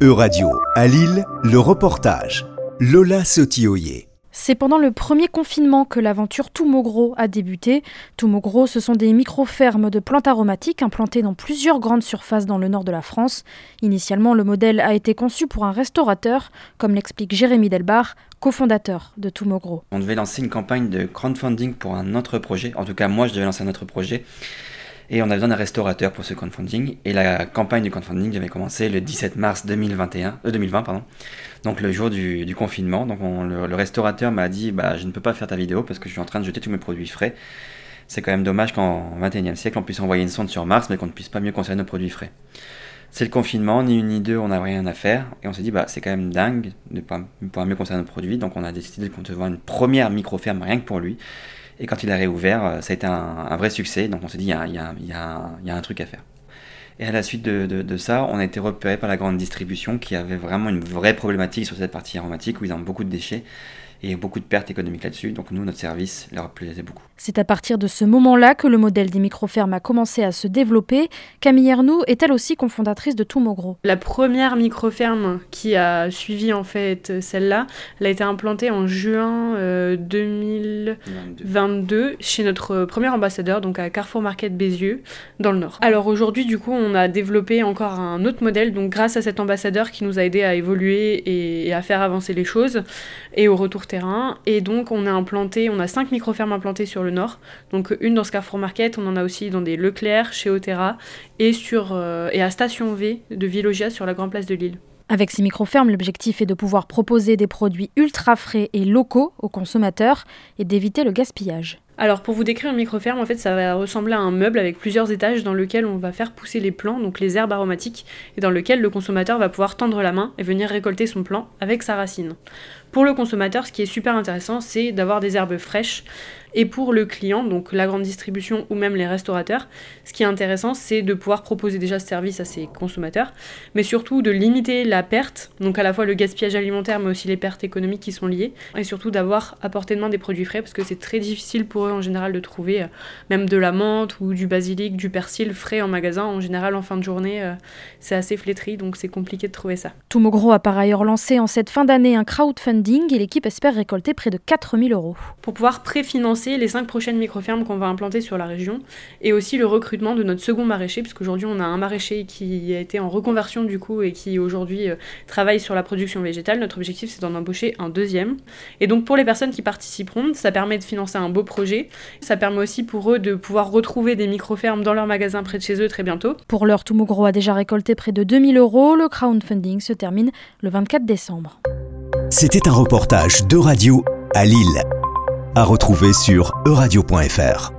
E-Radio, à Lille, le reportage. Lola Sotioyer. C'est pendant le premier confinement que l'aventure Toumogro a débuté. Toumogro, ce sont des micro-fermes de plantes aromatiques implantées dans plusieurs grandes surfaces dans le nord de la France. Initialement, le modèle a été conçu pour un restaurateur, comme l'explique Jérémy Delbar, cofondateur de Toumogro. On devait lancer une campagne de crowdfunding pour un autre projet. En tout cas, moi, je devais lancer un autre projet. Et on a besoin d'un restaurateur pour ce crowdfunding. Et la campagne du crowdfunding devait commencer le 17 mars 2021, 2020, euh, pardon. donc le jour du, confinement. Donc le, restaurateur m'a dit bah, Je ne peux pas faire ta vidéo parce que je suis en train de jeter tous mes produits frais. C'est quand même dommage qu'en 21e siècle, on puisse envoyer une sonde sur Mars, mais qu'on ne puisse pas mieux conserver nos produits frais. C'est le confinement, ni une ni deux, on n'a rien à faire. Et on s'est dit, bah, c'est quand même dingue de pas pouvoir mieux conserver nos produits. Donc on a décidé de concevoir une première micro-ferme rien que pour lui. Et quand il a réouvert, euh, ça a été un, vrai succès. Donc on s'est dit, il y, a, un truc à faire. Et à la suite de, ça, on a été repéré par la grande distribution qui avait vraiment une vraie problématique sur cette partie aromatique où ils ont beaucoup de déchets et beaucoup de pertes économiques là-dessus. Donc nous, notre service leur plaisait beaucoup. C'est à partir de ce moment-là que le modèle des microfermes a commencé à se développer. Camille Ernoux est elle aussi cofondatrice de Toumogro. La première microferme qui a suivi en fait celle-là, elle a été implantée en juin 2022 euh, chez notre premier ambassadeur, donc à Carrefour Market Bézieux, dans le Nord. Alors aujourd'hui, du coup, on a développé encore un autre modèle, donc grâce à cet ambassadeur qui nous a aidé à évoluer et, et à faire avancer les choses et au retour terrain. Et donc, on a implanté, on a cinq microfermes implantées sur le nord. Donc, une dans Carrefour Market, on en a aussi dans des Leclerc, chez Otera et, sur, euh, et à Station V de Villogia sur la Grande Place de Lille. Avec ces microfermes, l'objectif est de pouvoir proposer des produits ultra frais et locaux aux consommateurs et d'éviter le gaspillage. Alors pour vous décrire une microferme, en fait ça va ressembler à un meuble avec plusieurs étages dans lequel on va faire pousser les plants, donc les herbes aromatiques, et dans lequel le consommateur va pouvoir tendre la main et venir récolter son plant avec sa racine. Pour le consommateur, ce qui est super intéressant, c'est d'avoir des herbes fraîches. Et pour le client, donc la grande distribution ou même les restaurateurs, ce qui est intéressant, c'est de pouvoir proposer déjà ce service à ses consommateurs, mais surtout de limiter la perte, donc à la fois le gaspillage alimentaire, mais aussi les pertes économiques qui sont liées, et surtout d'avoir à portée de main des produits frais, parce que c'est très difficile pour eux en général de trouver euh, même de la menthe ou du basilic, du persil frais en magasin. En général, en fin de journée, euh, c'est assez flétri, donc c'est compliqué de trouver ça. Toumogro a par ailleurs lancé en cette fin d'année un crowdfunding et l'équipe espère récolter près de 4000 euros. Pour pouvoir préfinancer les 5 prochaines micro-fermes qu'on va implanter sur la région et aussi le recrutement de notre second maraîcher, puisqu'aujourd'hui on a un maraîcher qui a été en reconversion du coup et qui aujourd'hui euh, travaille sur la production végétale. Notre objectif c'est d'en embaucher un deuxième. Et donc pour les personnes qui participeront, ça permet de financer un beau projet. Ça permet aussi pour eux de pouvoir retrouver des micro-fermes dans leur magasin près de chez eux très bientôt. Pour l'heure, Toumogro a déjà récolté près de 2000 euros. Le crowdfunding se termine le 24 décembre. C'était un reportage de radio à Lille, à retrouver sur euradio.fr.